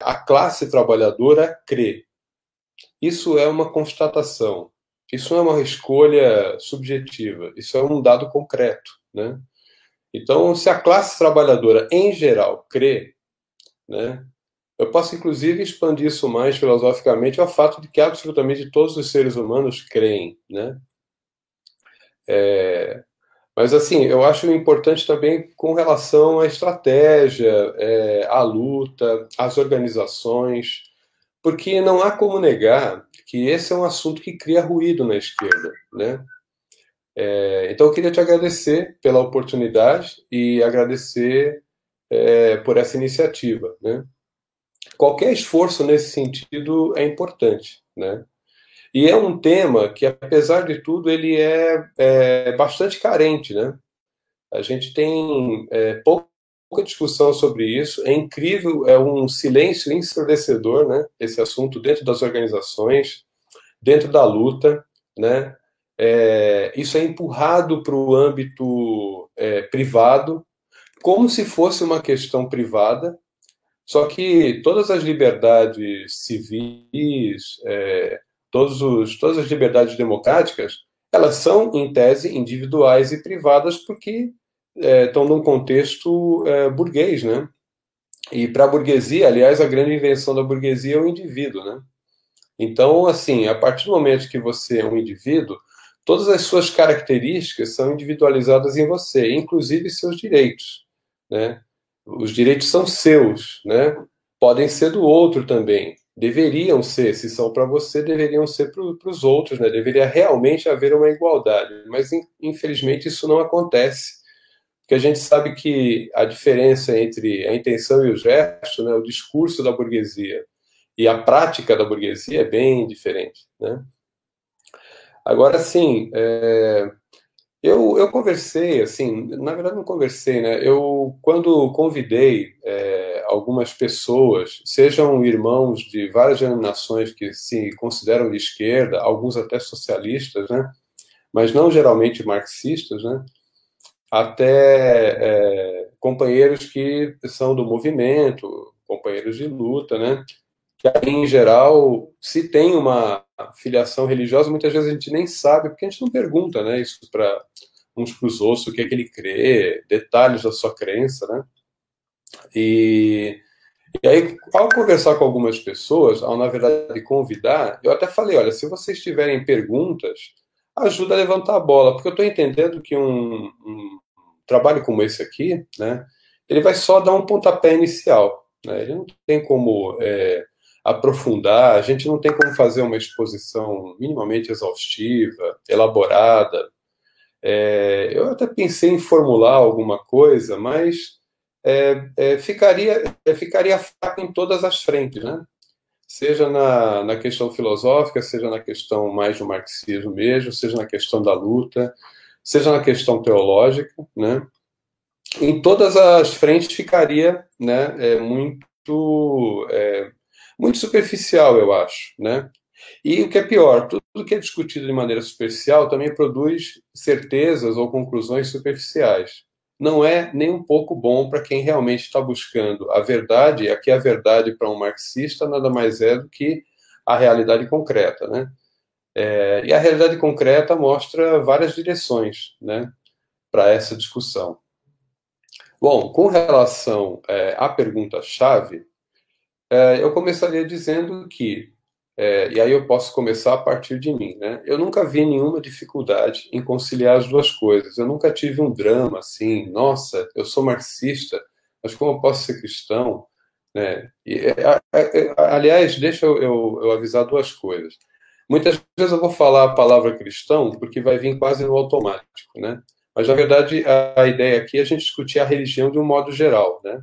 a classe trabalhadora crê. Isso é uma constatação. Isso não é uma escolha subjetiva. Isso é um dado concreto, né? Então, se a classe trabalhadora em geral crê, né, eu posso inclusive expandir isso mais filosoficamente ao fato de que absolutamente todos os seres humanos creem, né? É, mas, assim, eu acho importante também com relação à estratégia, é, à luta, às organizações, porque não há como negar que esse é um assunto que cria ruído na esquerda, né? É, então, eu queria te agradecer pela oportunidade e agradecer é, por essa iniciativa, né? Qualquer esforço nesse sentido é importante, né? E é um tema que, apesar de tudo, ele é, é bastante carente, né? A gente tem é, pouca discussão sobre isso. É incrível, é um silêncio ensurdecedor, né? Esse assunto dentro das organizações, dentro da luta, né? É, isso é empurrado para o âmbito é, privado, como se fosse uma questão privada, só que todas as liberdades civis, é, todos os, todas as liberdades democráticas, elas são, em tese, individuais e privadas porque é, estão num contexto é, burguês, né? E para a burguesia, aliás, a grande invenção da burguesia é o indivíduo, né? Então, assim, a partir do momento que você é um indivíduo, todas as suas características são individualizadas em você, inclusive seus direitos, né? Os direitos são seus, né? Podem ser do outro também, deveriam ser, se são para você, deveriam ser para os outros, né? Deveria realmente haver uma igualdade, mas infelizmente isso não acontece, porque a gente sabe que a diferença entre a intenção e o gesto, né, o discurso da burguesia e a prática da burguesia é bem diferente, né? Agora, sim, é, eu, eu conversei, assim, na verdade não conversei, né? Eu, quando convidei é, algumas pessoas, sejam irmãos de várias denominações que se consideram de esquerda, alguns até socialistas, né? Mas não geralmente marxistas, né? Até é, companheiros que são do movimento, companheiros de luta, né? Que em geral, se tem uma filiação religiosa, muitas vezes a gente nem sabe, porque a gente não pergunta, né? Isso para uns para os outros, o que é que ele crê, detalhes da sua crença, né? E, e aí, ao conversar com algumas pessoas, ao na verdade convidar, eu até falei, olha, se vocês tiverem perguntas, ajuda a levantar a bola, porque eu estou entendendo que um, um, trabalho como esse aqui, né, ele vai só dar um pontapé inicial, né, ele não tem como é, aprofundar, a gente não tem como fazer uma exposição minimamente exaustiva, elaborada, é, eu até pensei em formular alguma coisa, mas é, é, ficaria, é, ficaria fraco em todas as frentes, né? Seja na, na questão filosófica, seja na questão mais do marxismo mesmo, seja na questão da luta, seja na questão teológica, né? Em todas as frentes ficaria, né, é, muito, é, muito superficial, eu acho, né? E o que é pior, tudo que é discutido de maneira superficial também produz certezas ou conclusões superficiais. Não é nem um pouco bom para quem realmente está buscando a verdade, aqui a verdade para um marxista nada mais é do que a realidade concreta, né? É, e a realidade concreta mostra várias direções, né, para essa discussão. Bom, com relação é, à pergunta-chave, é, eu começaria dizendo que é, e aí eu posso começar a partir de mim, né? Eu nunca vi nenhuma dificuldade em conciliar as duas coisas. Eu nunca tive um drama assim, nossa, eu sou marxista, mas como eu posso ser cristão? Né? E, é, é, é, aliás, deixa eu, eu, eu avisar duas coisas. Muitas vezes eu vou falar a palavra cristão porque vai vir quase no automático, né? Mas na verdade a, a ideia aqui é a gente discutir a religião de um modo geral, né?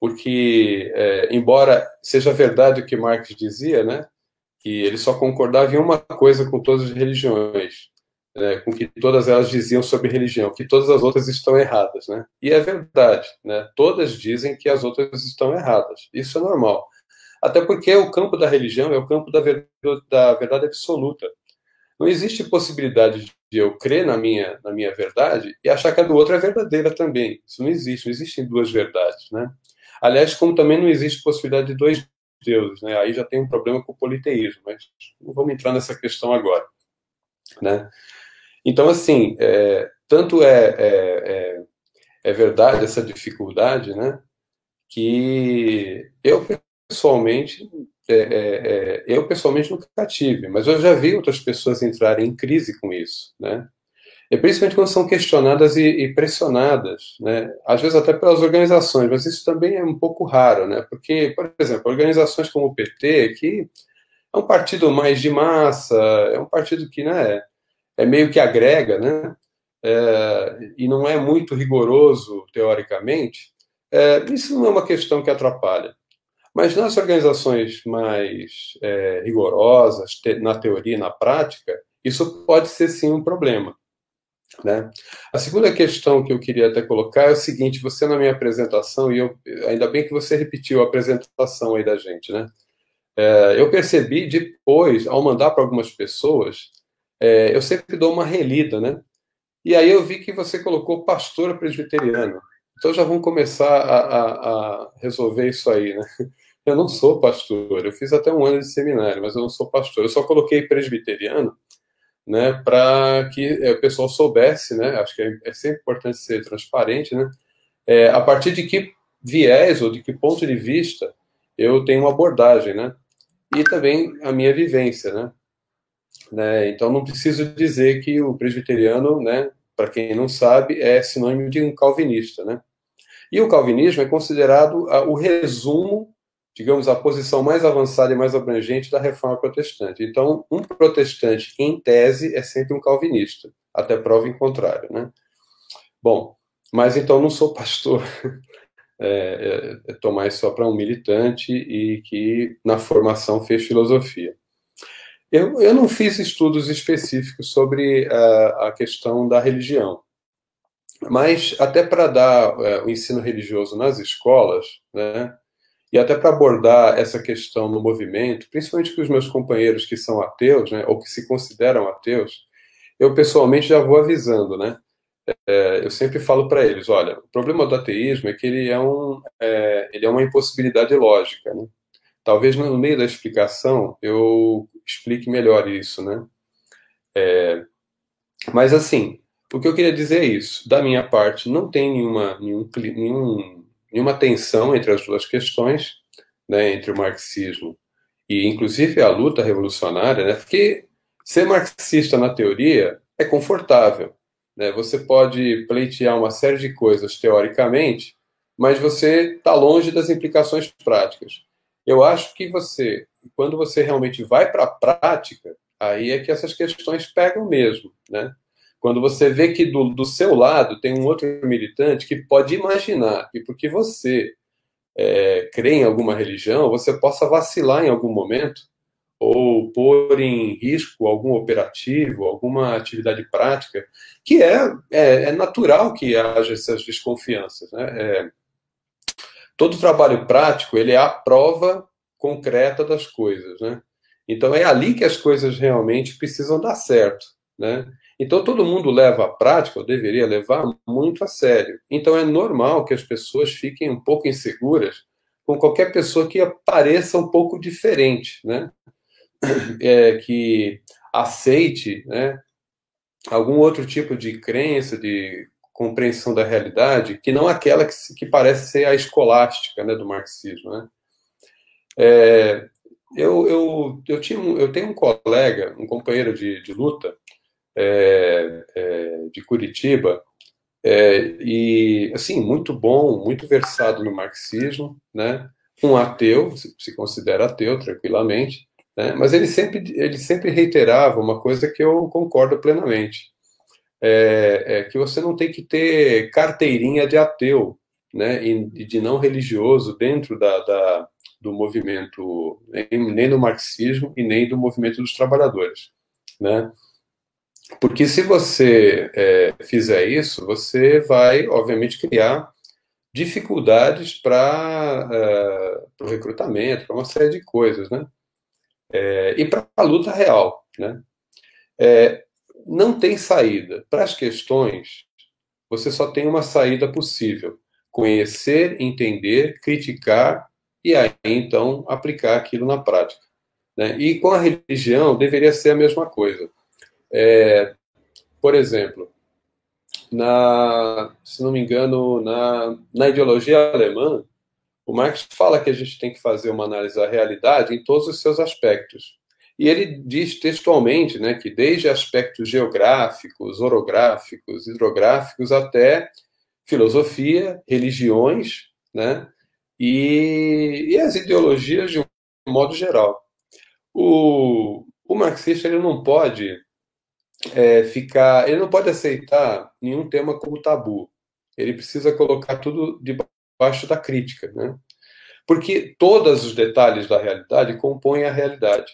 Porque é, embora seja verdade o que Marx dizia, né? Que ele só concordava em uma coisa com todas as religiões, né, com que todas elas diziam sobre religião, que todas as outras estão erradas, né? E é verdade, né? Todas dizem que as outras estão erradas. Isso é normal. Até porque o campo da religião é o campo da verdade, da verdade absoluta. Não existe possibilidade de eu crer na minha, na minha verdade e achar que a do outro é verdadeira também. Isso não existe, não existem duas verdades, né? Aliás, como também não existe possibilidade de dois deuses, né? Aí já tem um problema com o politeísmo, mas não vamos entrar nessa questão agora, né? Então, assim, é, tanto é, é, é, é verdade essa dificuldade, né? Que eu pessoalmente é, é, eu pessoalmente nunca tive, mas eu já vi outras pessoas entrarem em crise com isso, né? E principalmente quando são questionadas e, e, pressionadas, né? Às vezes até pelas organizações, mas isso também é um pouco raro, né? Porque, por exemplo, organizações como o PT, que é um partido mais de massa, é um partido que, né, é meio que agrega, né? É, e não é muito rigoroso teoricamente. É, isso não é uma questão que atrapalha. Mas nas organizações mais é, rigorosas, te, na teoria e na prática, isso pode ser sim um problema. Né? A segunda questão que eu queria até colocar é o seguinte: você na minha apresentação, e eu, ainda bem que você repetiu a apresentação aí da gente, né? É, eu percebi depois, ao mandar para algumas pessoas, é, eu sempre dou uma relida, né? E aí eu vi que você colocou pastor presbiteriano. Então já vamos começar a, a, a resolver isso aí, né? Eu não sou pastor, eu fiz até um ano de seminário, mas eu não sou pastor. Eu só coloquei presbiteriano, né, para que é, o pessoal soubesse, né? Acho que é, é sempre importante ser transparente, né? É, a partir de que viés ou de que ponto de vista eu tenho uma abordagem, né? E também a minha vivência, né? né? Então não preciso dizer que o presbiteriano, né, para quem não sabe, é sinônimo de um calvinista, né? E o calvinismo é considerado o resumo digamos, a posição mais avançada e mais abrangente da reforma protestante. Então, um protestante, em tese, é sempre um calvinista, até prova em contrário, né? Bom, mas então não sou pastor. É, é, é mais só para um militante e que na formação fez filosofia. Eu, eu não fiz estudos específicos sobre a, a questão da religião, mas até para dar é, o ensino religioso nas escolas, né, e até para abordar essa questão no movimento, principalmente com os meus companheiros que são ateus, né, ou que se consideram ateus, eu pessoalmente já vou avisando, né? É, eu sempre falo para eles, olha, o problema do ateísmo é que ele é, um, é, ele é uma impossibilidade lógica, né? Talvez no meio da explicação eu explique melhor isso, né? É, mas assim, o que eu queria dizer é isso. Da minha parte, não tem nenhuma, nenhum, nenhum e uma tensão entre as duas questões, né, entre o marxismo e, inclusive, a luta revolucionária, né, porque ser marxista na teoria é confortável. Né, você pode pleitear uma série de coisas teoricamente, mas você está longe das implicações práticas. Eu acho que você, quando você realmente vai para a prática, aí é que essas questões pegam mesmo, né? Quando você vê que do, do seu lado tem um outro militante que pode imaginar que porque você é, crê em alguma religião, você possa vacilar em algum momento ou pôr em risco algum operativo, alguma atividade prática, que é, é, é natural que haja essas desconfianças. Né? É, todo trabalho prático ele é a prova concreta das coisas. Né? Então é ali que as coisas realmente precisam dar certo. Né? Então todo mundo leva a prática, ou deveria levar, muito a sério. Então é normal que as pessoas fiquem um pouco inseguras com qualquer pessoa que pareça um pouco diferente, né? É, que aceite né, algum outro tipo de crença, de compreensão da realidade, que não aquela que, que parece ser a escolástica né, do marxismo. Né? É, eu, eu, eu, tinha eu tenho um colega, um companheiro de, de luta, é, é, de Curitiba, é, e assim muito bom, muito versado no marxismo, né? Um ateu, se considera ateu tranquilamente, né? Mas ele sempre ele sempre reiterava uma coisa que eu concordo plenamente, é, é que você não tem que ter carteirinha de ateu, né? E de não religioso dentro da, da do movimento nem, nem do marxismo e nem do movimento dos trabalhadores, né? Porque se você é, fizer isso, você vai, obviamente, criar dificuldades para uh, o recrutamento, para uma série de coisas, né? É, e para a luta real, né? É, não tem saída. Para as questões, você só tem uma saída possível: conhecer, entender, criticar e aí então aplicar aquilo na prática. Né? E com a religião deveria ser a mesma coisa. É, por exemplo, na, se não me engano, na, na ideologia alemã, o Marx fala que a gente tem que fazer uma análise da realidade em todos os seus aspectos. E ele diz textualmente né, que desde aspectos geográficos, orográficos, hidrográficos, até filosofia, religiões, né, e, e as ideologias de um modo geral. O, o marxista ele não pode é, ficar, ele não pode aceitar nenhum tema como tabu. Ele precisa colocar tudo debaixo da crítica, né? Porque todos os detalhes da realidade compõem a realidade.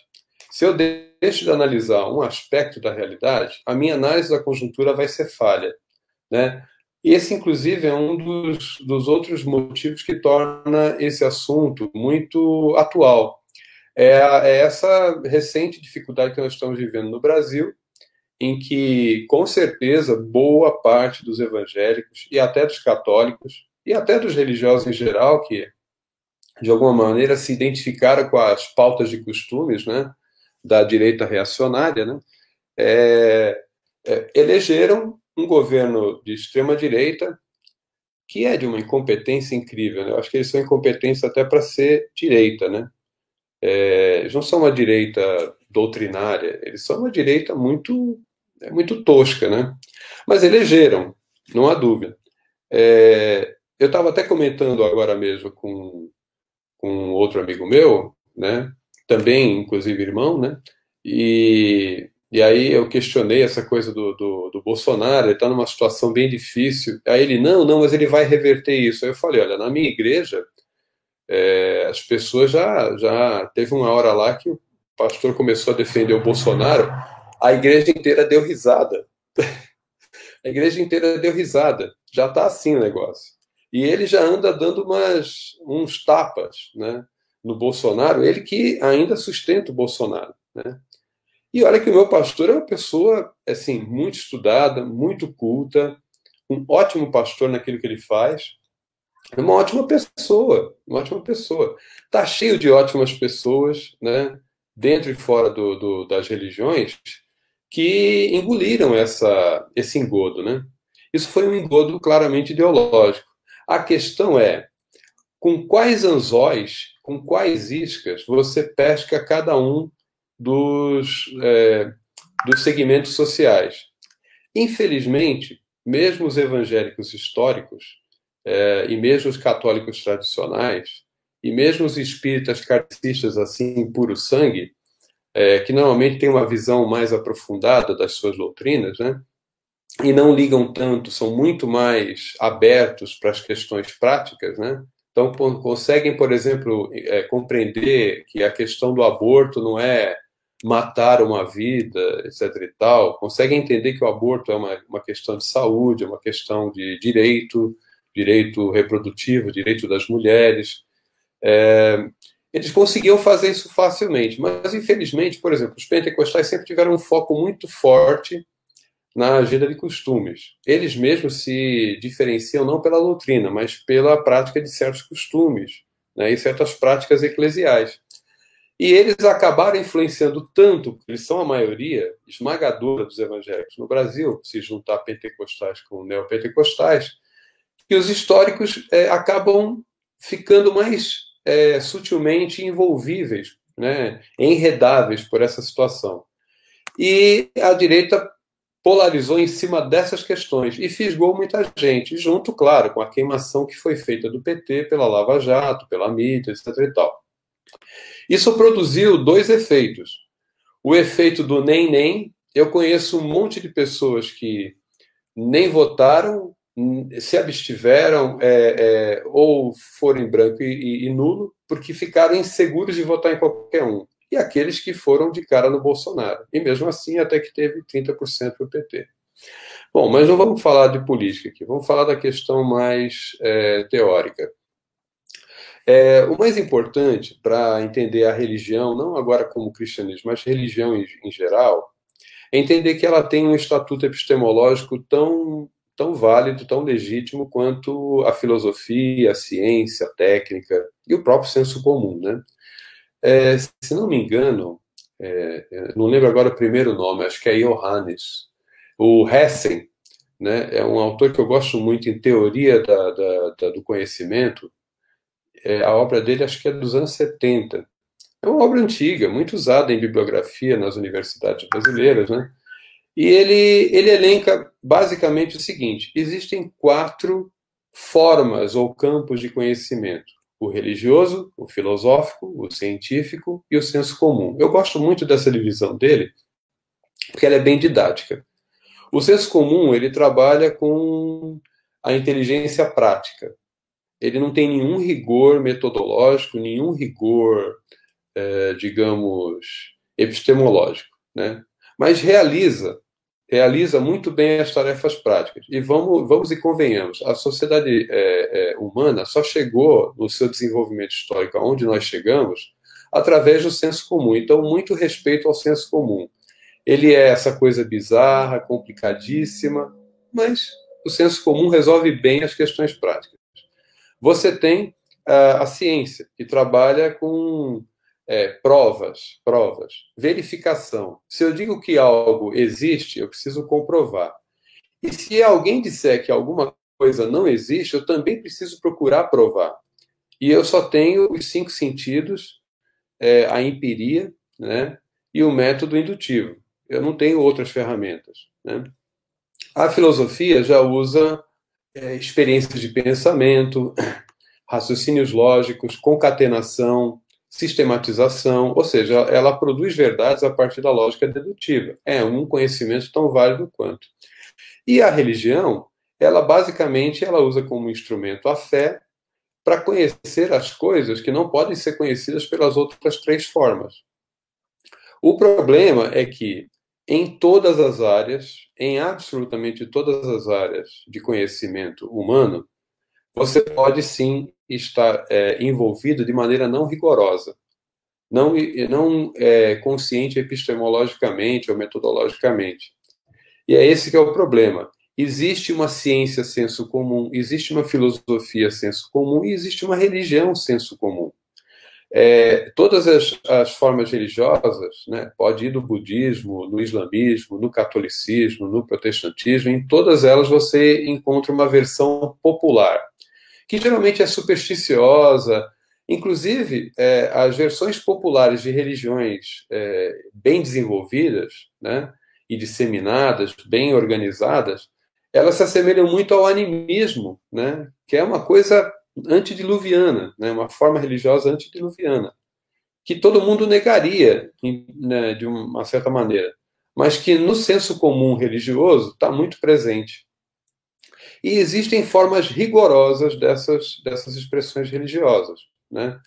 Se eu deixo de analisar um aspecto da realidade, a minha análise da conjuntura vai ser falha, né? Esse, inclusive, é um dos, dos outros motivos que torna esse assunto muito atual. É, é essa recente dificuldade que nós estamos vivendo no Brasil, em que, com certeza, boa parte dos evangélicos e até dos católicos e até dos religiosos em geral, que de alguma maneira se identificaram com as pautas de costumes né, da direita reacionária, né, é, é, elegeram um governo de extrema direita que é de uma incompetência incrível. Né? Eu acho que eles são incompetentes até para ser direita, né? É, eles não são uma direita doutrinária, eles são uma direita muito é muito tosca, né? Mas elegeram, não há dúvida. É, eu estava até comentando agora mesmo com, com outro amigo meu, né? Também, inclusive, irmão, né? E, e aí eu questionei essa coisa do, do, do Bolsonaro, ele está numa situação bem difícil. Aí ele, não, não, mas ele vai reverter isso. Aí eu falei, olha, na minha igreja, é, as pessoas já, já... Teve uma hora lá que o pastor começou a defender o Bolsonaro, a igreja inteira deu risada. a igreja inteira deu risada. Já está assim o negócio. E ele já anda dando umas, uns tapas né, no Bolsonaro, ele que ainda sustenta o Bolsonaro. Né? E olha que o meu pastor é uma pessoa assim muito estudada, muito culta, um ótimo pastor naquilo que ele faz. É uma ótima pessoa, uma ótima pessoa. Está cheio de ótimas pessoas, né, dentro e fora do, do, das religiões, que engoliram essa, esse engodo, né? Isso foi um engodo claramente ideológico. A questão é com quais anzóis, com quais iscas você pesca cada um dos, é, dos segmentos sociais. Infelizmente, mesmo os evangélicos históricos, é, e mesmo os católicos tradicionais, e mesmo os espíritas kardecistas assim, puro sangue, é, que normalmente têm uma visão mais aprofundada das suas doutrinas, né? e não ligam tanto, são muito mais abertos para as questões práticas, né? Então, conseguem, por exemplo, é, compreender que a questão do aborto não é matar uma vida, etc. e tal, conseguem entender que o aborto é uma, uma questão de saúde, é uma questão de direito, direito reprodutivo, direito das mulheres. É, eles conseguiam fazer isso facilmente, mas infelizmente, por exemplo, os pentecostais sempre tiveram um foco muito forte na agenda de costumes. Eles mesmos se diferenciam não pela doutrina, mas pela prática de certos costumes né, e certas práticas eclesiais. E eles acabaram influenciando tanto, eles são a maioria esmagadora dos evangélicos no Brasil, se juntar pentecostais com neopentecostais, que os históricos é, acabam ficando mais é, sutilmente envolvíveis, né, enredáveis por essa situação. E a direita polarizou em cima dessas questões e fisgou muita gente, junto, claro, com a queimação que foi feita do PT pela Lava Jato, pela mídia, etc. E tal. Isso produziu dois efeitos. O efeito do nem-nem. Eu conheço um monte de pessoas que nem votaram, se abstiveram é, é, ou foram em branco e, e, e, nulo, porque ficaram inseguros de votar em qualquer um. E aqueles que foram de cara no Bolsonaro. E mesmo assim, até que teve 30% para o PT. Bom, mas não vamos falar de política aqui, vamos falar da questão mais é, teórica. É, o mais importante para entender a religião, não agora como cristianismo, mas religião em, em geral, é entender que ela tem um estatuto epistemológico tão tão válido, tão legítimo quanto a filosofia, a ciência, a técnica e o próprio senso comum, né? É, se não me engano, é, é não lembro agora o primeiro nome, acho que é Johannes. O Hessen, né, é um autor que eu gosto muito em teoria da, da, da, do conhecimento. É, a obra dele acho que é dos anos 70. É uma obra antiga, muito usada em bibliografia nas universidades brasileiras, né? E ele, ele elenca basicamente o seguinte: existem quatro formas ou campos de conhecimento: o religioso, o filosófico, o científico e o senso comum. Eu gosto muito dessa divisão dele, porque ela é bem didática. O senso comum ele trabalha com a inteligência prática. Ele não tem nenhum rigor metodológico, nenhum rigor, é, digamos, epistemológico, né? Mas realiza realiza muito bem as tarefas práticas. E vamos, vamos e convenhamos, a sociedade é, é, humana só chegou no seu desenvolvimento histórico aonde nós chegamos através do senso comum. Então, muito respeito ao senso comum. Ele é essa coisa bizarra, complicadíssima, mas o senso comum resolve bem as questões práticas. Você tem a, a ciência, que trabalha com é, provas, provas, verificação. Se eu digo que algo existe, eu preciso comprovar. E se alguém disser que alguma coisa não existe, eu também preciso procurar provar. E eu só tenho os cinco sentidos, é, a empiria, né, e o método indutivo. Eu não tenho outras ferramentas. Né? A filosofia já usa é, experiências de pensamento, raciocínios lógicos, concatenação, sistematização, ou seja, ela produz verdades a partir da lógica dedutiva. É um conhecimento tão válido quanto. E a religião, ela basicamente ela usa como instrumento a fé para conhecer as coisas que não podem ser conhecidas pelas outras três formas. O problema é que em todas as áreas, em absolutamente todas as áreas de conhecimento humano, você pode sim estar é, envolvido de maneira não rigorosa, não, não é, consciente epistemologicamente ou metodologicamente. E é esse que é o problema. Existe uma ciência senso comum, existe uma filosofia senso comum e existe uma religião senso comum. É, todas as, as, formas religiosas, né, pode ir do budismo, no islamismo, no catolicismo, no protestantismo, em todas elas você encontra uma versão popular que geralmente é supersticiosa. Inclusive, é, as versões populares de religiões é, bem desenvolvidas né, e disseminadas, bem organizadas, elas se assemelham muito ao animismo, né, que é uma coisa antediluviana, né, uma forma religiosa antediluviana, que todo mundo negaria né, de uma certa maneira, mas que no senso comum religioso está muito presente. E existem formas rigorosas dessas, dessas expressões religiosas. Né?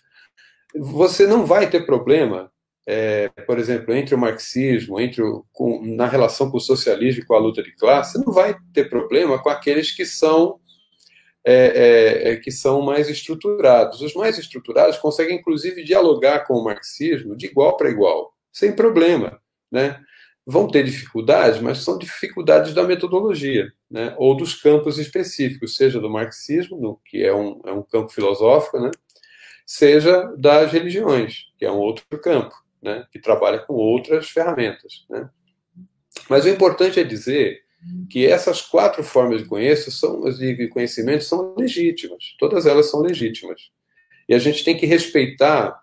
Você não vai ter problema, é, por exemplo, entre o marxismo, entre o, com, na relação com o socialismo e com a luta de classe, você não vai ter problema com aqueles que são é, é, é, que são mais estruturados. Os mais estruturados conseguem, inclusive, dialogar com o marxismo de igual para igual, sem problema. Né? vão ter dificuldades, mas são dificuldades da metodologia, né? ou dos campos específicos, seja do marxismo, no, que é um, é um campo filosófico, né? seja das religiões, que é um outro campo, né? que trabalha com outras ferramentas. Né? Mas o importante é dizer que essas quatro formas de conhecimento são, de conhecimento são legítimas, todas elas são legítimas. E a gente tem que respeitar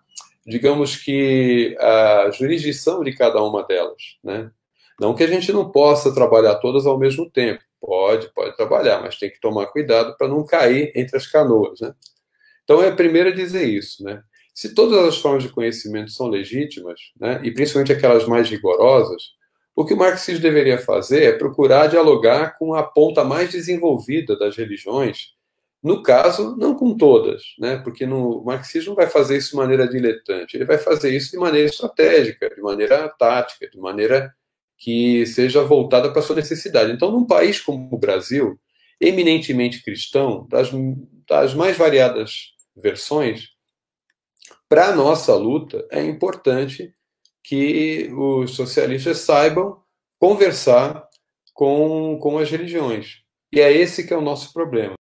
digamos que a jurisdição de cada uma delas, né? Não que a gente não possa trabalhar todas ao mesmo tempo. Pode, pode trabalhar, mas tem que tomar cuidado para não cair entre as canoas, né? Então é primeiro dizer isso, né? Se todas as formas de conhecimento são legítimas, né, e principalmente aquelas mais rigorosas, o que o marxismo deveria fazer é procurar dialogar com a ponta mais desenvolvida das religiões, no caso, não com todas, né, porque no, o marxismo não vai fazer isso de maneira diletante, ele vai fazer isso de maneira estratégica, de maneira tática, de maneira que seja voltada para a sua necessidade. Então, num país como o Brasil, eminentemente cristão, das, das mais variadas versões, para a nossa luta é importante que os socialistas saibam conversar com, com as religiões. E é esse que é o nosso problema.